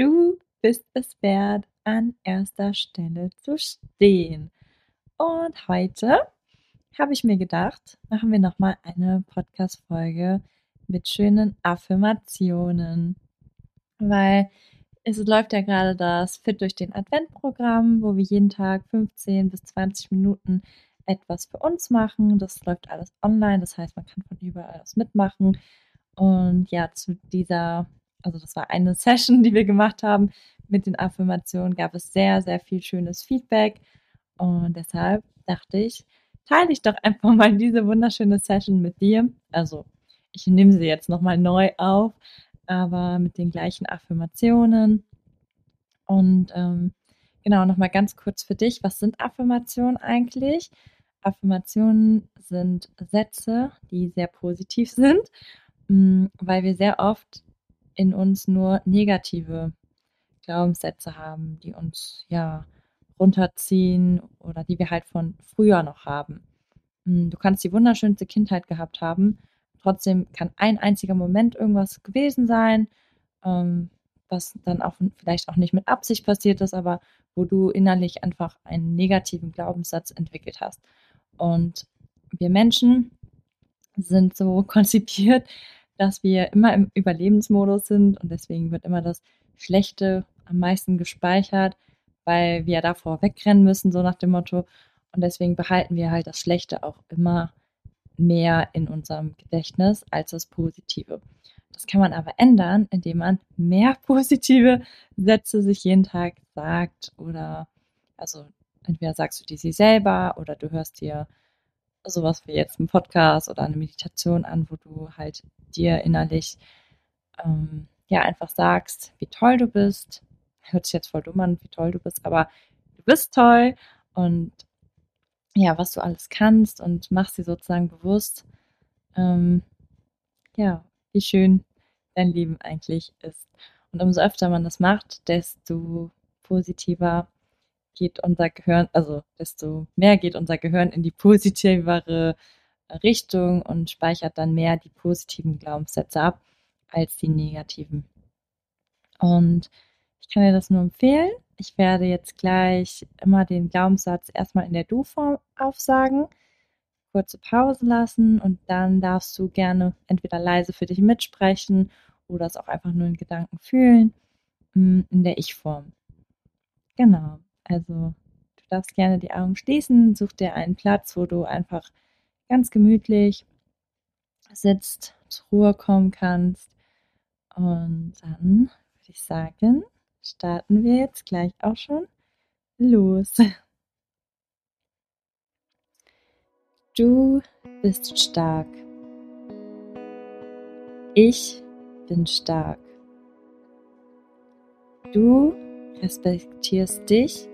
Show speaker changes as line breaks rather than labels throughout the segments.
Du bist es wert, an erster Stelle zu stehen. Und heute habe ich mir gedacht, machen wir nochmal eine Podcast-Folge mit schönen Affirmationen. Weil es läuft ja gerade das Fit durch den Advent-Programm, wo wir jeden Tag 15 bis 20 Minuten etwas für uns machen. Das läuft alles online, das heißt, man kann von überall aus mitmachen. Und ja, zu dieser also das war eine Session, die wir gemacht haben mit den Affirmationen, gab es sehr, sehr viel schönes Feedback. Und deshalb dachte ich, teile ich doch einfach mal diese wunderschöne Session mit dir. Also ich nehme sie jetzt nochmal neu auf, aber mit den gleichen Affirmationen. Und ähm, genau, nochmal ganz kurz für dich, was sind Affirmationen eigentlich? Affirmationen sind Sätze, die sehr positiv sind, mm, weil wir sehr oft in uns nur negative Glaubenssätze haben, die uns ja runterziehen oder die wir halt von früher noch haben. Hm, du kannst die wunderschönste Kindheit gehabt haben, trotzdem kann ein einziger Moment irgendwas gewesen sein, ähm, was dann auch vielleicht auch nicht mit Absicht passiert ist, aber wo du innerlich einfach einen negativen Glaubenssatz entwickelt hast. Und wir Menschen sind so konzipiert, dass wir immer im Überlebensmodus sind und deswegen wird immer das Schlechte am meisten gespeichert, weil wir davor wegrennen müssen, so nach dem Motto. Und deswegen behalten wir halt das Schlechte auch immer mehr in unserem Gedächtnis als das Positive. Das kann man aber ändern, indem man mehr positive Sätze sich jeden Tag sagt oder also entweder sagst du die sie selber oder du hörst dir sowas wie jetzt ein Podcast oder eine Meditation an, wo du halt dir innerlich ähm, ja einfach sagst, wie toll du bist. Hört sich jetzt voll dumm an, wie toll du bist, aber du bist toll und ja, was du alles kannst und mach sie sozusagen bewusst, ähm, ja, wie schön dein Leben eigentlich ist. Und umso öfter man das macht, desto positiver geht unser Gehirn, also desto mehr geht unser Gehirn in die positivere Richtung und speichert dann mehr die positiven Glaubenssätze ab als die negativen. Und ich kann dir das nur empfehlen. Ich werde jetzt gleich immer den Glaubenssatz erstmal in der Du-Form aufsagen, kurze Pause lassen und dann darfst du gerne entweder leise für dich mitsprechen oder es auch einfach nur in Gedanken fühlen mm, in der Ich-Form. Genau. Also du darfst gerne die Augen schließen, such dir einen Platz, wo du einfach ganz gemütlich sitzt, zur Ruhe kommen kannst. Und dann würde ich sagen, starten wir jetzt gleich auch schon los. Du bist stark. Ich bin stark. Du respektierst dich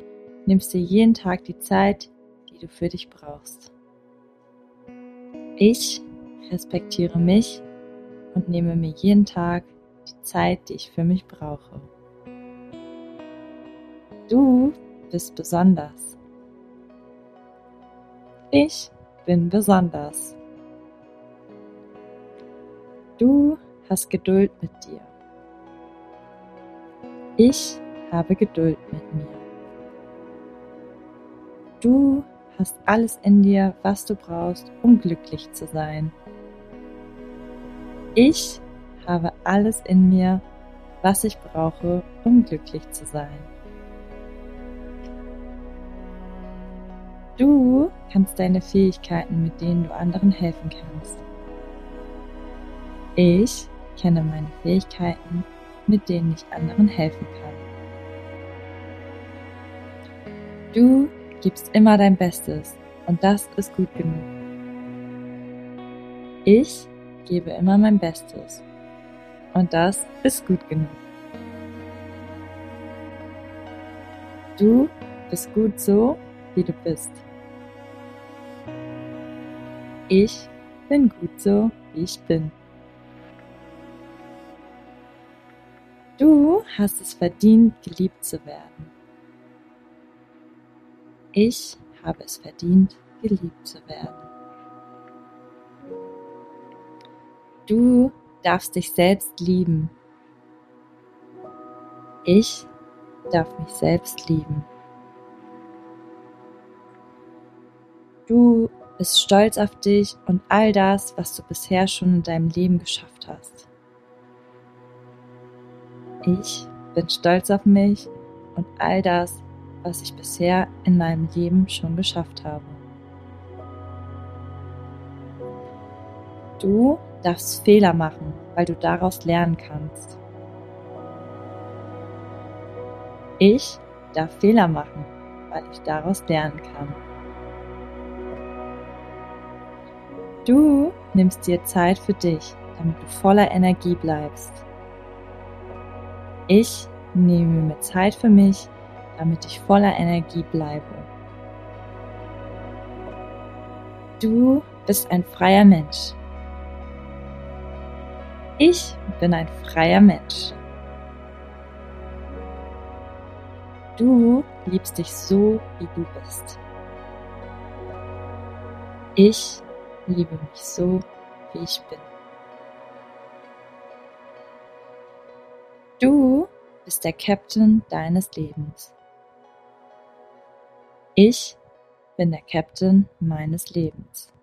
nimmst dir jeden Tag die Zeit, die du für dich brauchst. Ich respektiere mich und nehme mir jeden Tag die Zeit, die ich für mich brauche. Du bist besonders. Ich bin besonders. Du hast Geduld mit dir. Ich habe Geduld mit mir. Du hast alles in dir, was du brauchst, um glücklich zu sein. Ich habe alles in mir, was ich brauche, um glücklich zu sein. Du kannst deine Fähigkeiten, mit denen du anderen helfen kannst. Ich kenne meine Fähigkeiten, mit denen ich anderen helfen kann. Du gibst immer dein Bestes und das ist gut genug. Ich gebe immer mein Bestes und das ist gut genug. Du bist gut so, wie du bist. Ich bin gut so, wie ich bin. Du hast es verdient, geliebt zu werden. Ich habe es verdient, geliebt zu werden. Du darfst dich selbst lieben. Ich darf mich selbst lieben. Du bist stolz auf dich und all das, was du bisher schon in deinem Leben geschafft hast. Ich bin stolz auf mich und all das, was ich bisher in meinem Leben schon geschafft habe. Du darfst Fehler machen, weil du daraus lernen kannst. Ich darf Fehler machen, weil ich daraus lernen kann. Du nimmst dir Zeit für dich, damit du voller Energie bleibst. Ich nehme mir Zeit für mich, damit ich voller Energie bleibe. Du bist ein freier Mensch. Ich bin ein freier Mensch. Du liebst dich so, wie du bist. Ich liebe mich so, wie ich bin. Du bist der Captain deines Lebens. Ich bin der Captain meines Lebens.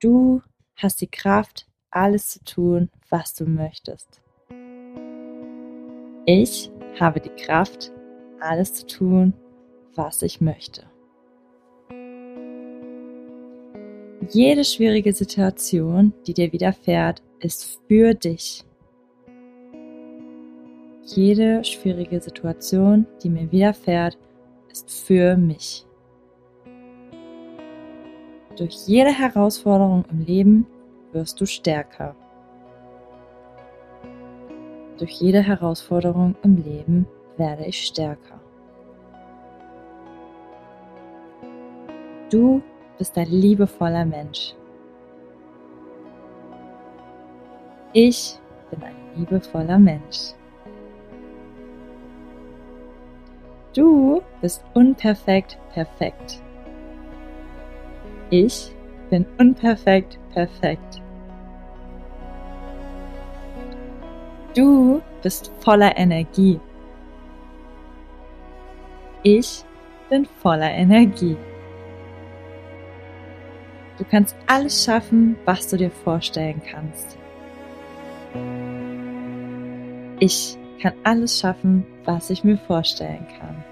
Du hast die Kraft, alles zu tun, was du möchtest. Ich habe die Kraft, alles zu tun, was ich möchte. Jede schwierige Situation, die dir widerfährt, ist für dich. Jede schwierige Situation, die mir widerfährt, ist für mich. Durch jede Herausforderung im Leben wirst du stärker. Durch jede Herausforderung im Leben werde ich stärker. Du bist ein liebevoller Mensch. Ich bin ein liebevoller Mensch. Du bist unperfekt perfekt. Ich bin unperfekt perfekt. Du bist voller Energie. Ich bin voller Energie. Du kannst alles schaffen, was du dir vorstellen kannst. Ich kann alles schaffen, was ich mir vorstellen kann.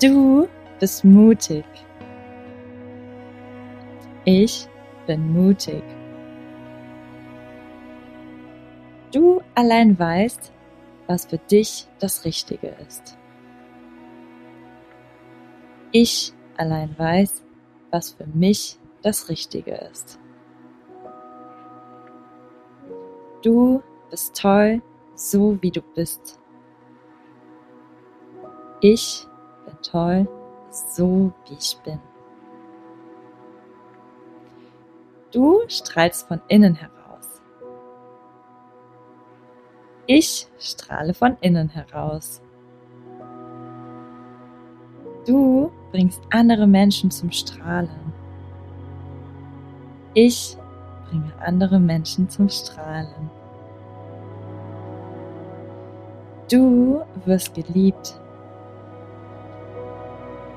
Du bist mutig. Ich bin mutig. Du allein weißt, was für dich das Richtige ist. Ich allein weiß, was für mich das Richtige ist. Du bist toll, so wie du bist. Ich bin toll, so wie ich bin. Du strahlst von innen heraus. Ich strahle von innen heraus. Du bringst andere Menschen zum Strahlen. Ich bringe andere Menschen zum Strahlen. Du wirst geliebt.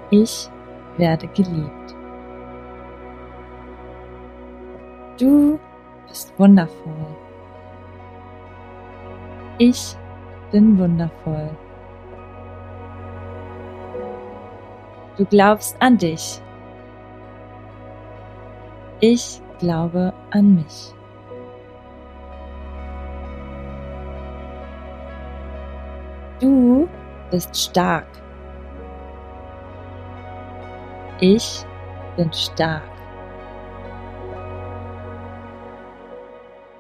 Ich werde geliebt. Du bist wundervoll. Ich bin wundervoll. Du glaubst an dich. Ich glaube an mich. Du bist stark. Ich bin stark.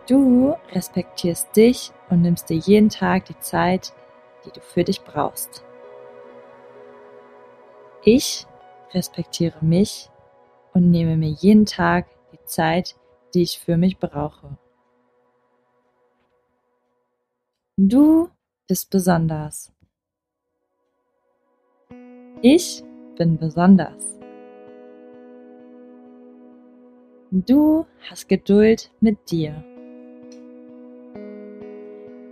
Du respektierst dich und nimmst dir jeden Tag die Zeit, die du für dich brauchst. Ich respektiere mich und nehme mir jeden Tag Zeit, die ich für mich brauche. Du bist besonders. Ich bin besonders. Du hast Geduld mit dir.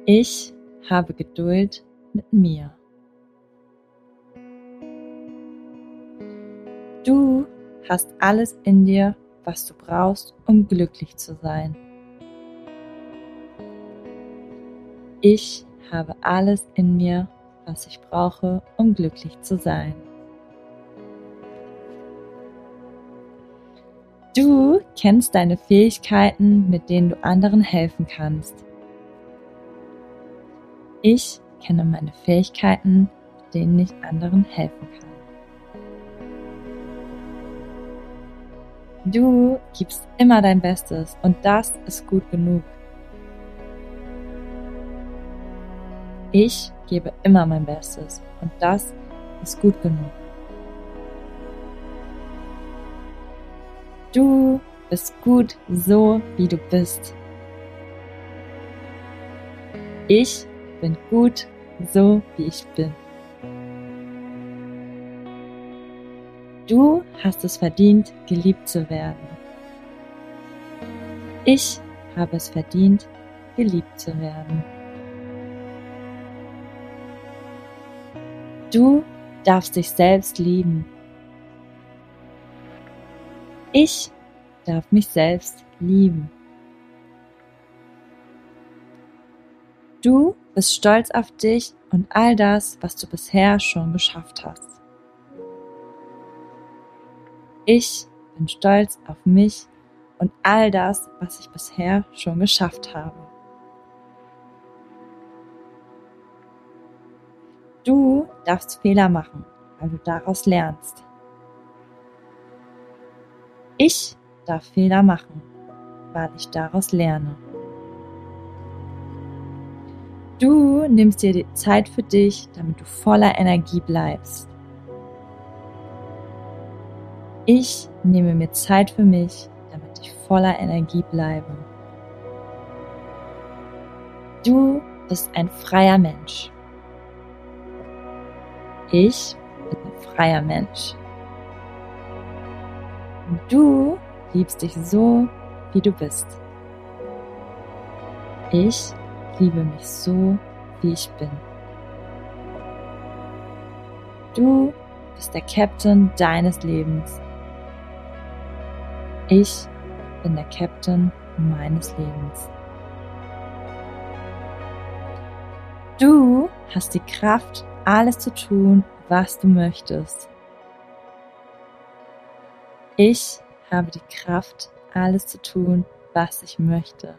Ich habe Geduld mit mir. Du hast alles in dir, was du brauchst, um glücklich zu sein. Ich habe alles in mir, was ich brauche, um glücklich zu sein. Du kennst deine Fähigkeiten, mit denen du anderen helfen kannst. Ich kenne meine Fähigkeiten, denen ich anderen helfen kann. Du gibst immer dein Bestes und das ist gut genug. Ich gebe immer mein Bestes und das ist gut genug. Du bist gut so, wie du bist. Ich bin gut so, wie ich bin. Du hast es verdient, geliebt zu werden. Ich habe es verdient, geliebt zu werden. Du darfst dich selbst lieben. Ich darf mich selbst lieben. Du bist stolz auf dich und all das, was du bisher schon geschafft hast. Ich bin stolz auf mich und all das, was ich bisher schon geschafft habe. Du darfst Fehler machen, weil du daraus lernst. Ich darf Fehler machen, weil ich daraus lerne. Du nimmst dir die Zeit für dich, damit du voller Energie bleibst. Ich nehme mir Zeit für mich, damit ich voller Energie bleibe. Du bist ein freier Mensch. Ich bin ein freier Mensch. Und du liebst dich so, wie du bist. Ich liebe mich so, wie ich bin. Du bist der Captain deines Lebens. Ich bin der Captain meines Lebens. Du hast die Kraft, alles zu tun, was du möchtest. Ich habe die Kraft, alles zu tun, was ich möchte.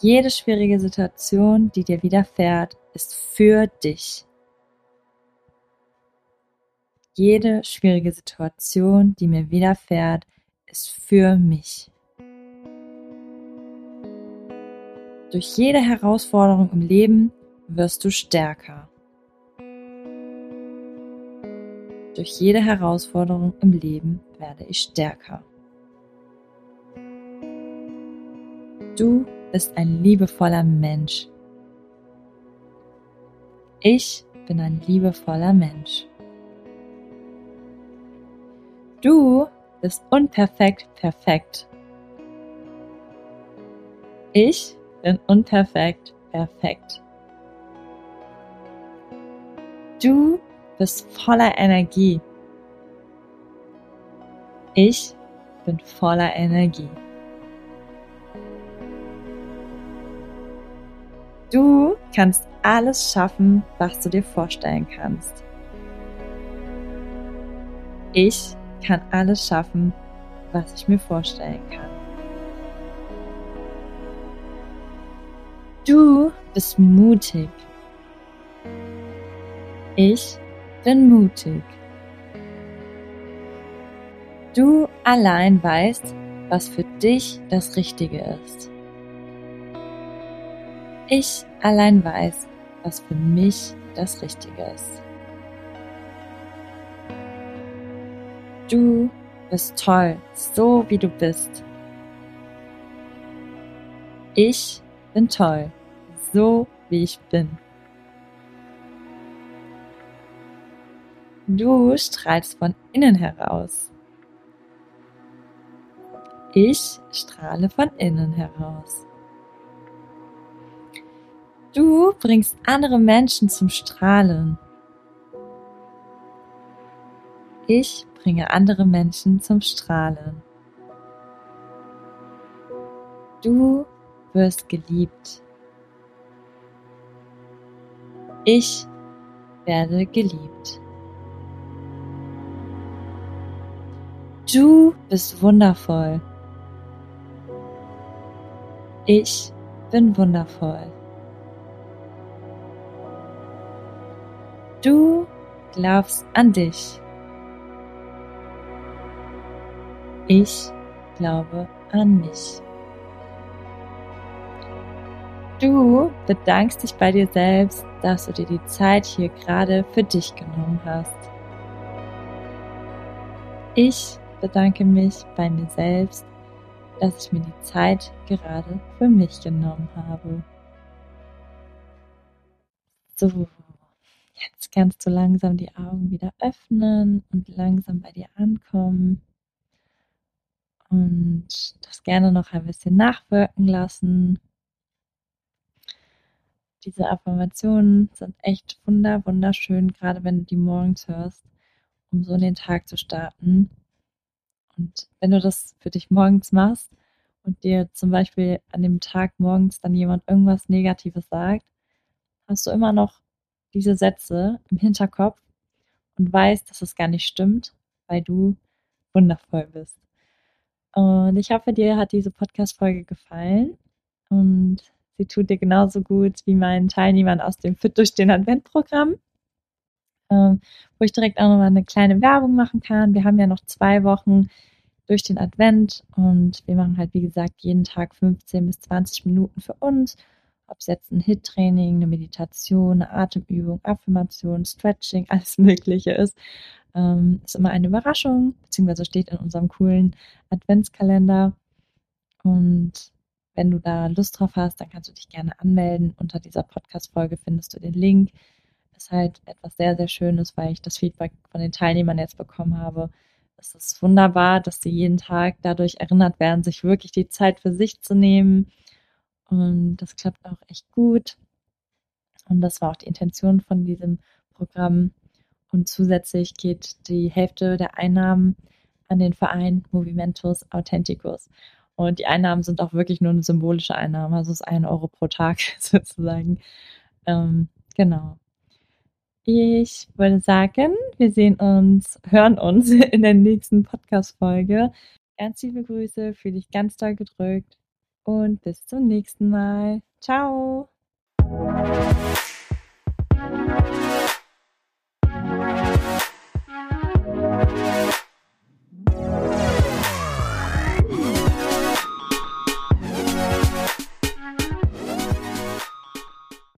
Jede schwierige Situation, die dir widerfährt, ist für dich. Jede schwierige Situation, die mir widerfährt, ist für mich. Durch jede Herausforderung im Leben wirst du stärker. Durch jede Herausforderung im Leben werde ich stärker. Du bist ein liebevoller Mensch. Ich bin ein liebevoller Mensch. Du bist unperfekt perfekt. Ich bin unperfekt perfekt. Du bist voller Energie. Ich bin voller Energie. Du kannst alles schaffen, was du dir vorstellen kannst. Ich kann alles schaffen, was ich mir vorstellen kann. Du bist mutig. Ich bin mutig. Du allein weißt, was für dich das Richtige ist. Ich allein weiß, was für mich das Richtige ist. Du bist toll, so wie du bist. Ich bin toll, so wie ich bin. Du strahlst von innen heraus. Ich strahle von innen heraus. Du bringst andere Menschen zum Strahlen. Ich bringe andere Menschen zum Strahlen. Du wirst geliebt. Ich werde geliebt. Du bist wundervoll. Ich bin wundervoll. Du glaubst an dich. Ich glaube an mich. Du bedankst dich bei dir selbst, dass du dir die Zeit hier gerade für dich genommen hast. Ich bedanke mich bei mir selbst dass ich mir die Zeit gerade für mich genommen habe. So, jetzt kannst du langsam die Augen wieder öffnen und langsam bei dir ankommen und das gerne noch ein bisschen nachwirken lassen. Diese Affirmationen sind echt wunder, wunderschön, gerade wenn du die morgens hörst, um so in den Tag zu starten. Und wenn du das für dich morgens machst und dir zum Beispiel an dem Tag morgens dann jemand irgendwas Negatives sagt, hast du immer noch diese Sätze im Hinterkopf und weißt, dass es gar nicht stimmt, weil du wundervoll bist. Und ich hoffe, dir hat diese Podcast-Folge gefallen und sie tut dir genauso gut wie meinen Teilnehmern aus dem Fit durch den Advent-Programm ähm, wo ich direkt auch nochmal eine kleine Werbung machen kann. Wir haben ja noch zwei Wochen durch den Advent und wir machen halt, wie gesagt, jeden Tag 15 bis 20 Minuten für uns. Ob es jetzt ein Hit-Training, eine Meditation, eine Atemübung, Affirmation, Stretching, alles Mögliche ist. Ähm, ist immer eine Überraschung, beziehungsweise steht in unserem coolen Adventskalender. Und wenn du da Lust drauf hast, dann kannst du dich gerne anmelden. Unter dieser Podcast-Folge findest du den Link ist halt etwas sehr, sehr Schönes, weil ich das Feedback von den Teilnehmern jetzt bekommen habe. Es ist wunderbar, dass sie jeden Tag dadurch erinnert werden, sich wirklich die Zeit für sich zu nehmen. Und das klappt auch echt gut. Und das war auch die Intention von diesem Programm. Und zusätzlich geht die Hälfte der Einnahmen an den Verein Movimentus Authenticus. Und die Einnahmen sind auch wirklich nur eine symbolische Einnahme, also es ist ein Euro pro Tag sozusagen. Ähm, genau. Ich würde sagen, wir sehen uns, hören uns in der nächsten Podcast-Folge. Ganz liebe Grüße, fühle dich ganz doll gedrückt und bis zum nächsten Mal. Ciao!